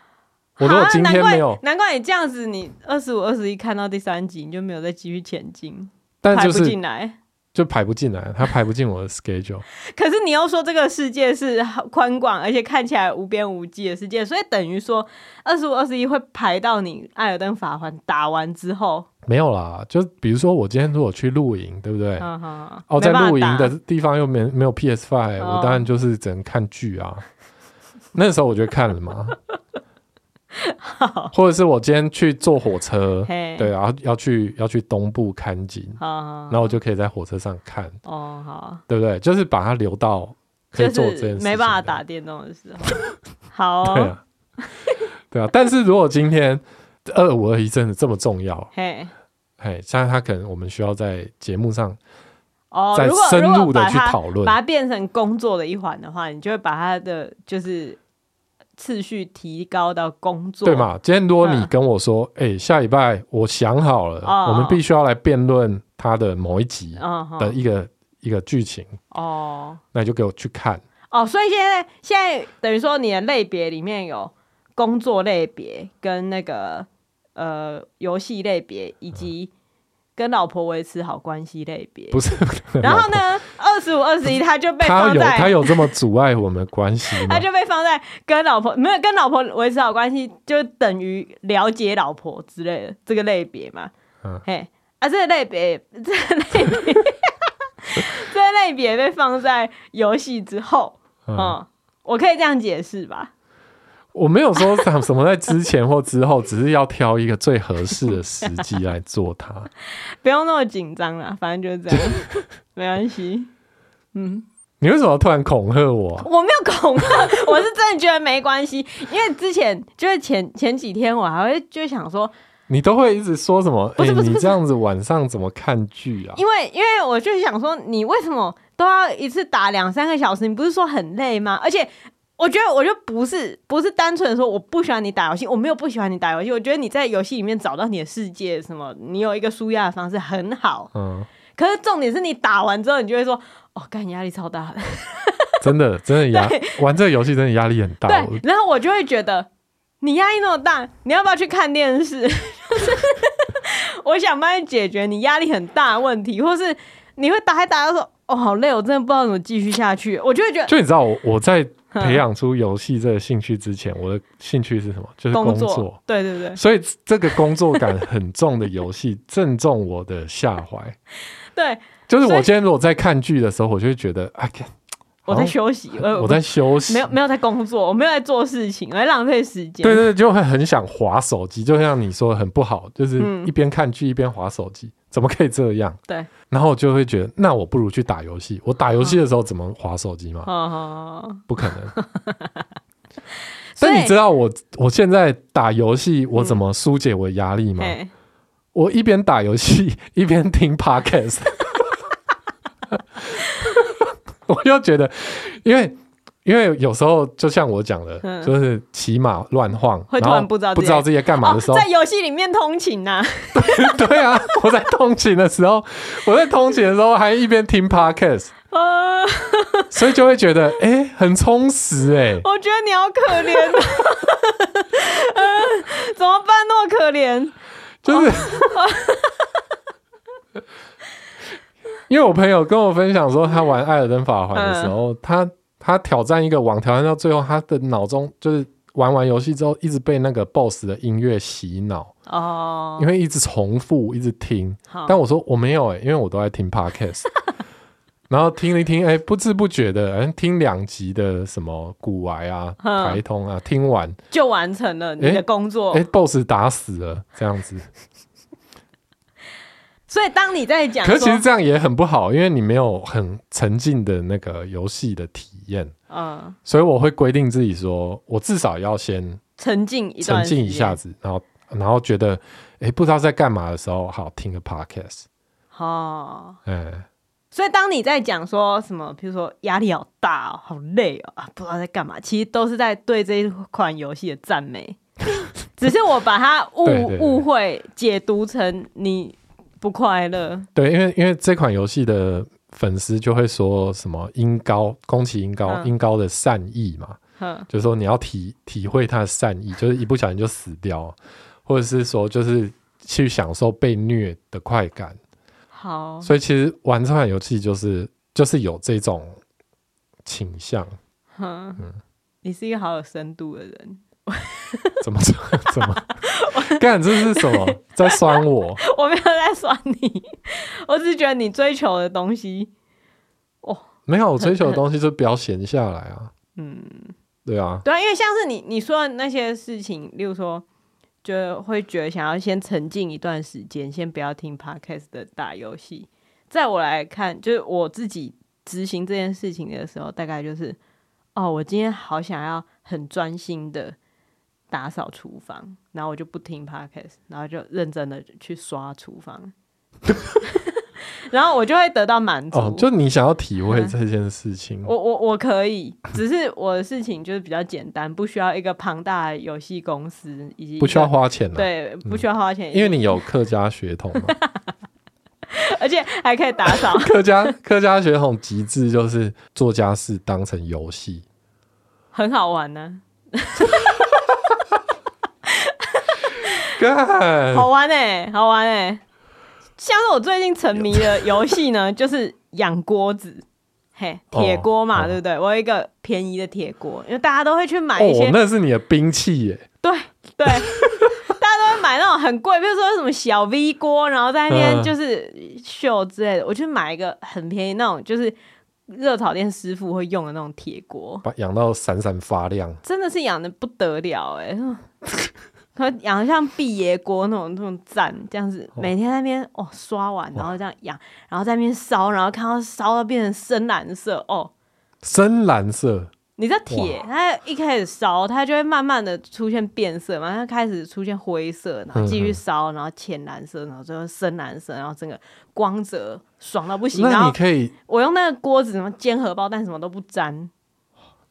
我如果今天没有，难怪，难怪你这样子，你二十五、二十一看到第三集，你就没有再继续前进，但就是排不进来，就排不进来，它排不进我的 schedule。可是你又说这个世界是宽广而且看起来无边无际的世界，所以等于说二十五、二十一会排到你艾尔登法环打完之后？没有啦，就比如说我今天如果去露营，对不对？哦，在露营的地方又没没有 PS Five，我当然就是只能看剧啊。那时候我就看了嘛。或者是我今天去坐火车，对，然后要去要去东部看景，然后我就可以在火车上看，哦，好，对不对？就是把它留到可以做这件事，没办法打电动的时候，好，对啊，对啊。但是如果今天二五二一真的这么重要，嘿，嘿，像他可能我们需要在节目上，哦，再深入的去讨论，把它变成工作的一环的话，你就会把它的就是。次序提高到工作，对嘛？今天如果你跟我说，哎、嗯欸，下礼拜我想好了，哦、我们必须要来辩论他的某一集的一个、哦、一个剧情哦，那你就给我去看哦。所以现在现在等于说你的类别里面有工作类别跟那个呃游戏类别以及、嗯。跟老婆维持好关系类别不是，然后呢，二十五、二十一，他就被放在他有他有这么阻碍我们关系，他就被放在跟老婆没有跟老婆维持好关系，就等于了解老婆之类的这个类别嘛。嗯，嘿，啊，这个类别，这个类别，这类别被放在游戏之后，嗯，嗯，我可以这样解释吧？我没有说什什么在之前或之后，只是要挑一个最合适的时机来做它。不用那么紧张啦，反正就是这样，没关系。嗯，你为什么突然恐吓我？我没有恐吓，我是真的觉得没关系，因为之前就是前前几天我还会就想说。你都会一直说什么？不是不是，欸、你这样子晚上怎么看剧啊？因为因为我就想说，你为什么都要一次打两三个小时？你不是说很累吗？而且我觉得，我就不是不是单纯的说我不喜欢你打游戏，我没有不喜欢你打游戏。我觉得你在游戏里面找到你的世界，什么你有一个舒压的方式很好。嗯。可是重点是你打完之后，你就会说：“哦，干，压力超大的。”真的真的压玩这个游戏真的压力很大。对，然后我就会觉得。你压力那么大，你要不要去看电视？我想帮你解决你压力很大的问题，或是你会打一打，说哦好累，我真的不知道怎么继续下去。我就会觉得，就你知道我我在 培养出游戏这个兴趣之前，我的兴趣是什么？就是工作。工作对对对，所以这个工作感很重的游戏正中我的下怀。对，就是我今天如果在看剧的时候，我就会觉得啊。我在休息，我在休息，没有没有在工作，我没有在做事情，我在浪费时间。对，对对，就会很想划手机，就像你说的很不好，就是一边看剧一边划手机，怎么可以这样？对，然后我就会觉得，那我不如去打游戏。我打游戏的时候怎么划手机吗？不可能。但你知道我我现在打游戏，我怎么疏解我的压力吗？我一边打游戏一边听 Podcast。我就觉得，因为因为有时候就像我讲的，嗯、就是骑马乱晃，会突然不知道不知道自己在干嘛的时候，哦、在游戏里面通勤呐、啊。对对啊，我在通勤的时候，我在通勤的时候还一边听 podcast，呃、所以就会觉得哎、欸，很充实哎、欸。我觉得你好可怜、呃、怎么办那么可怜？就是。因为我朋友跟我分享说，他玩《艾尔登法环》的时候，嗯、他他挑战一个网，挑战到最后，他的脑中就是玩完游戏之后，一直被那个 BOSS 的音乐洗脑哦，因为一直重复，一直听。但我说我没有哎、欸，因为我都在听 Podcast，然后听一听，哎、欸，不知不觉的，哎，听两集的什么古玩啊、台通啊，听完就完成了你的工作。哎、，BOSS 打死了，这样子。所以当你在讲，可是其实这样也很不好，因为你没有很沉浸的那个游戏的体验。嗯，所以我会规定自己说，我至少要先沉浸一段，沉浸一下子，然后然后觉得哎、欸，不知道在干嘛的时候，好听个 podcast。哦，哎、欸，所以当你在讲说什么，比如说压力好大哦，好累哦，啊，不知道在干嘛，其实都是在对这一款游戏的赞美，只是我把它误误会解读成你。不快乐，对，因为因为这款游戏的粉丝就会说什么音高，宫崎音高，音高的善意嘛，嗯、就是说你要体体会他的善意，就是一不小心就死掉，或者是说就是去享受被虐的快感。好，所以其实玩这款游戏就是就是有这种倾向。嗯，嗯，你是一个好有深度的人。怎 么怎么？干这是什么？在酸我？我没有在酸你，我只是觉得你追求的东西，哦，没有，我追求的东西就不要闲下来啊。嗯，对啊，对啊，因为像是你你说的那些事情，例如说，就会觉得想要先沉浸一段时间，先不要听 podcast 的打游戏。在我来看，就是我自己执行这件事情的时候，大概就是，哦，我今天好想要很专心的。打扫厨房，然后我就不听 podcast，然后就认真的去刷厨房，然后我就会得到满足。哦，就你想要体会这件事情，我我我可以，只是我的事情就是比较简单，不需要一个庞大的游戏公司，以及不需要花钱，对，不需要花钱，因为你有客家血统嘛，而且还可以打扫。客家客家血统极致就是做家事当成游戏，很好玩呢。好玩哎、欸，好玩哎、欸！像是我最近沉迷的游戏呢，就是养锅子，嘿，铁锅嘛，哦、对不对？我有一个便宜的铁锅，因为大家都会去买一些，哦、那是你的兵器耶。对对，大家都会买那种很贵，比如说什么小 V 锅，然后在那边就是秀之类的。我去买一个很便宜那种，就是热炒店师傅会用的那种铁锅，把养到闪闪发亮，真的是养的不得了哎、欸。可养的像毕爷锅那种那种赞，这样子每天在那边哦刷碗，然后这样养，然后在那边烧，然后看到烧到变成深蓝色哦，深蓝色。你这铁，它一开始烧，它就会慢慢的出现变色嘛，它开始出现灰色，然后继续烧，然后浅蓝色，然后最后深蓝色，然后整个光泽爽到不行。那你可以，我用那个锅子什么煎荷包蛋什么都不沾。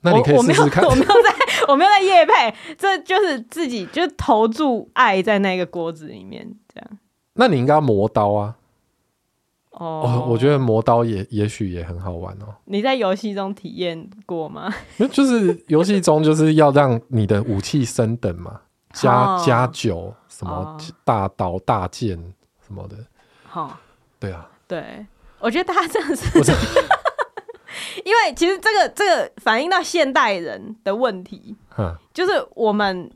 那你可以试试看。我没有，我没有在，我没有在夜配，这就是自己就投注爱在那个锅子里面，这样。那你应该磨刀啊。哦、oh，我觉得磨刀也也许也很好玩哦。你在游戏中体验过吗？就是游戏中就是要让你的武器升等嘛，加、oh. 加九什么大刀大剑什么的。好、oh.，对啊，对，我觉得他真的是，因为其实这个这个反映到现代人的问题，就是我们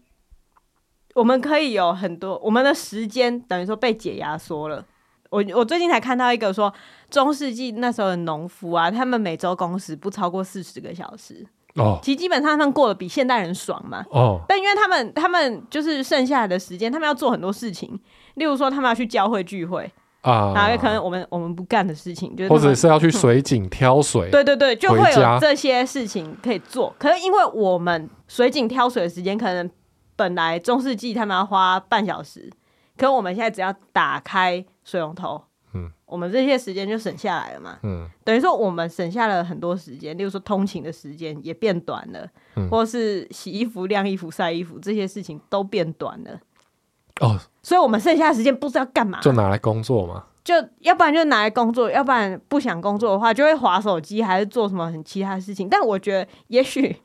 我们可以有很多我们的时间等于说被解压缩了。我我最近才看到一个说，中世纪那时候的农夫啊，他们每周工时不超过四十个小时。哦，其实基本上他们过得比现代人爽嘛。哦，但因为他们他们就是剩下来的时间，他们要做很多事情，例如说他们要去教会聚会啊，然后可能我们我们不干的事情，就是或者是要去水井挑水。对对对，就会有这些事情可以做。可是因为我们水井挑水的时间，可能本来中世纪他们要花半小时。可我们现在只要打开水龙头，嗯，我们这些时间就省下来了嘛，嗯，等于说我们省下了很多时间，例如说通勤的时间也变短了，嗯，或是洗衣服、晾衣服、晒衣服这些事情都变短了，哦，所以我们剩下的时间不知道干嘛，就拿来工作嘛，就要不然就拿来工作，要不然不想工作的话就会划手机，还是做什么很其他的事情。但我觉得也许。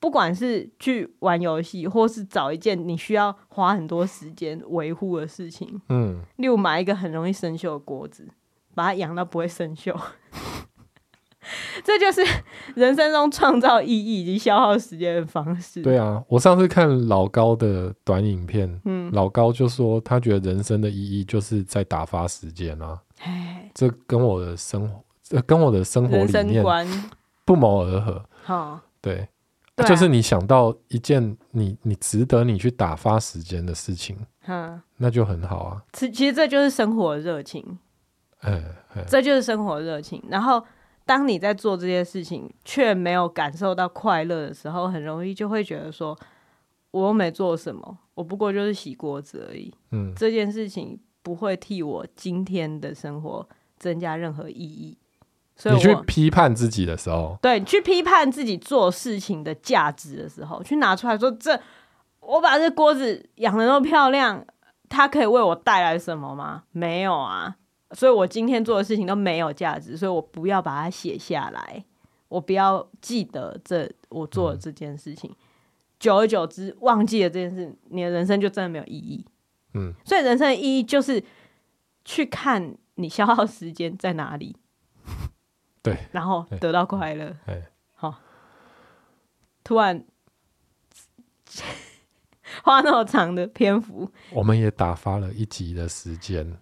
不管是去玩游戏，或是找一件你需要花很多时间维护的事情，嗯，例如买一个很容易生锈的锅子，把它养到不会生锈，这就是人生中创造意义以及消耗时间的方式。对啊，我上次看老高的短影片，嗯，老高就说他觉得人生的意义就是在打发时间啊，这跟我的生活，这跟我的生活理念不谋而合。好，对。啊、就是你想到一件你你值得你去打发时间的事情，嗯，那就很好啊。其其实这就是生活的热情，嗯，这就是生活的热情。然后当你在做这些事情却没有感受到快乐的时候，很容易就会觉得说，我又没做什么，我不过就是洗锅子而已。嗯，这件事情不会替我今天的生活增加任何意义。所以你去批判自己的时候，对，去批判自己做事情的价值的时候，去拿出来说，这我把这锅子养的那么漂亮，它可以为我带来什么吗？没有啊，所以我今天做的事情都没有价值，所以我不要把它写下来，我不要记得这我做的这件事情，嗯，久而久之忘记了这件事，你的人生就真的没有意义。嗯，所以人生的意义就是去看你消耗时间在哪里。对，然后得到快乐。好，突然花那么长的篇幅，我们也打发了一集的时间。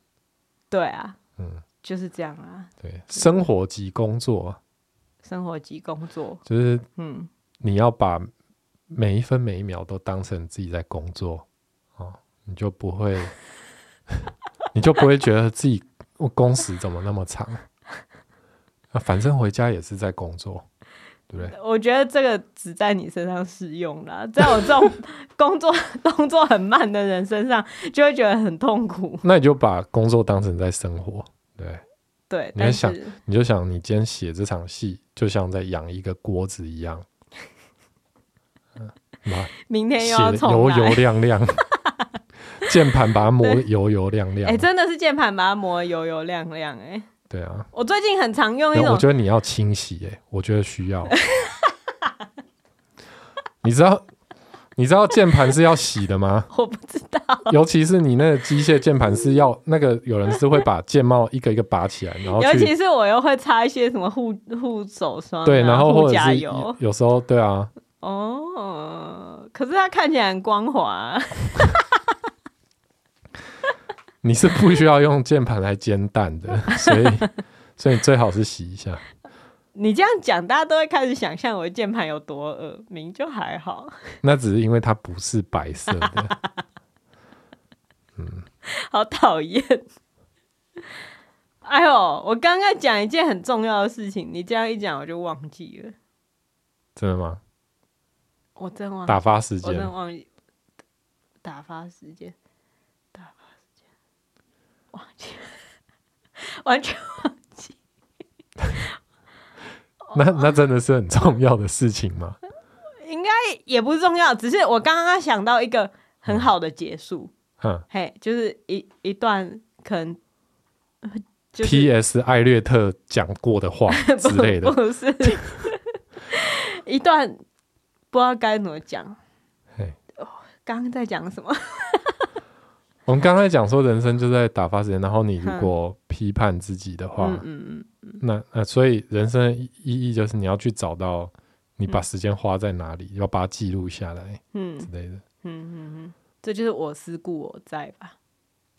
对啊，嗯，就是这样啊。对，生活及工作，生活及工作，就是嗯，你要把每一分每一秒都当成自己在工作，哦，你就不会，你就不会觉得自己我工时怎么那么长。反正回家也是在工作，对不对？我觉得这个只在你身上适用啦，在我这种工作动作很慢的人身上，就会觉得很痛苦。那你就把工作当成在生活，对对。你想，你就想，你今天写这场戏，就像在养一个锅子一样。嗯，明天又要油油亮亮，键盘把它磨油油亮亮。哎、欸，真的是键盘把它磨油油亮亮、欸，哎。对啊，我最近很常用一种，我觉得你要清洗耶，我觉得需要。你知道你知道键盘是要洗的吗？我不知道，尤其是你那个机械键盘是要那个，有人是会把键帽一个一个拔起来，然后尤其是我又会擦一些什么护护手霜，对，然后或者是有时候对啊，哦，可是它看起来很光滑。你是不需要用键盘来煎蛋的，所以所以你最好是洗一下。你这样讲，大家都会开始想象我的键盘有多恶，明就还好。那只是因为它不是白色的。嗯，好讨厌。哎呦，我刚刚讲一件很重要的事情，你这样一讲我就忘记了。真的吗？我真忘记打发时间，我真忘记打发时间，打发时间，忘记，完全忘记。那那真的是很重要的事情吗？应该也不重要，只是我刚刚想到一个很好的结束。嗯，嘿，就是一一段可能。就是、T.S. 艾略特讲过的话 之类的，不，不是一段不知道该怎么讲。刚刚在讲什么？我们刚才讲说，人生就在打发时间。然后你如果批判自己的话，嗯嗯那那所以人生的意义就是你要去找到你把时间花在哪里，嗯、要把它记录下来，嗯之类的。嗯嗯嗯，这就是我思故我在吧。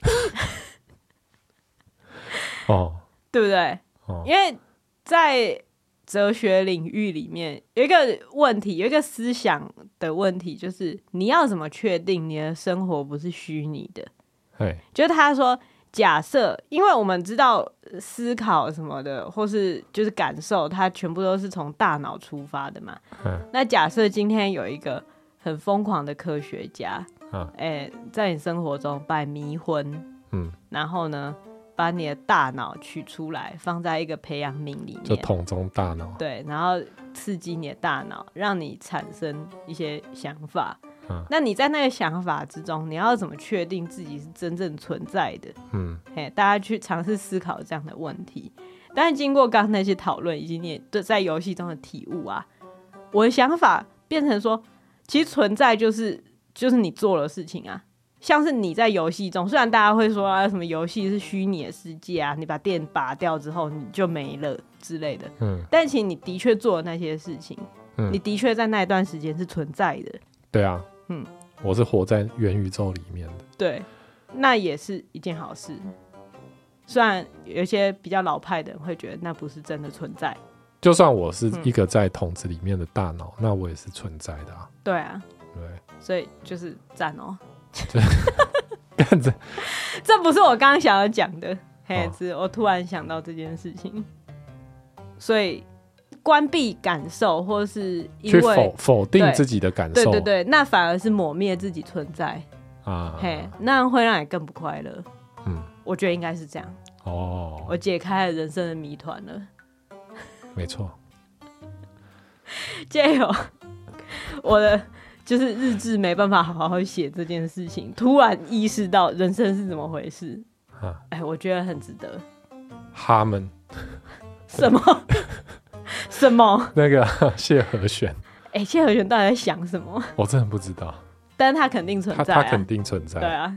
哦，对不对？哦，因为在哲学领域里面有一个问题，有一个思想的问题，就是你要怎么确定你的生活不是虚拟的？嘿就是他说，假设，因为我们知道思考什么的，或是就是感受，它全部都是从大脑出发的嘛。嗯，那假设今天有一个很疯狂的科学家，嗯，哎，在你生活中把你迷昏，嗯，然后呢？把你的大脑取出来，放在一个培养皿里面，就桶中大脑。对，然后刺激你的大脑，让你产生一些想法。嗯，那你在那个想法之中，你要怎么确定自己是真正存在的？嗯，嘿，大家去尝试思考这样的问题。但是经过刚刚那些讨论，以及你对在游戏中的体悟啊，我的想法变成说，其实存在就是就是你做的事情啊。像是你在游戏中，虽然大家会说啊，什么游戏是虚拟的世界啊，你把电拔掉之后你就没了之类的。嗯，但其实你的确做了那些事情，嗯，你的确在那一段时间是存在的。对啊，嗯，我是活在元宇宙里面的。对，那也是一件好事。虽然有些比较老派的人会觉得那不是真的存在。就算我是一个在桶子里面的大脑，嗯，那我也是存在的啊。对啊，对，所以就是赞哦。干着，这不是我刚刚想要讲的，嘿，是我突然想到这件事情，所以关闭感受，或是因为否否定自己的感受，对对对，那反而是抹灭自己存在啊，嘿，那样会让你更不快乐。嗯，我觉得应该是这样。哦，我解开了人生的谜团了。没错，加油，我的。就是日志没办法好好写这件事情，突然意识到人生是怎么回事。哎、啊欸，我觉得很值得。哈们什么 什么？那个 谢和弦。哎、欸，谢和弦到底在想什么？我真的不知道。但是他肯定存在、啊他，他肯定存在。对啊，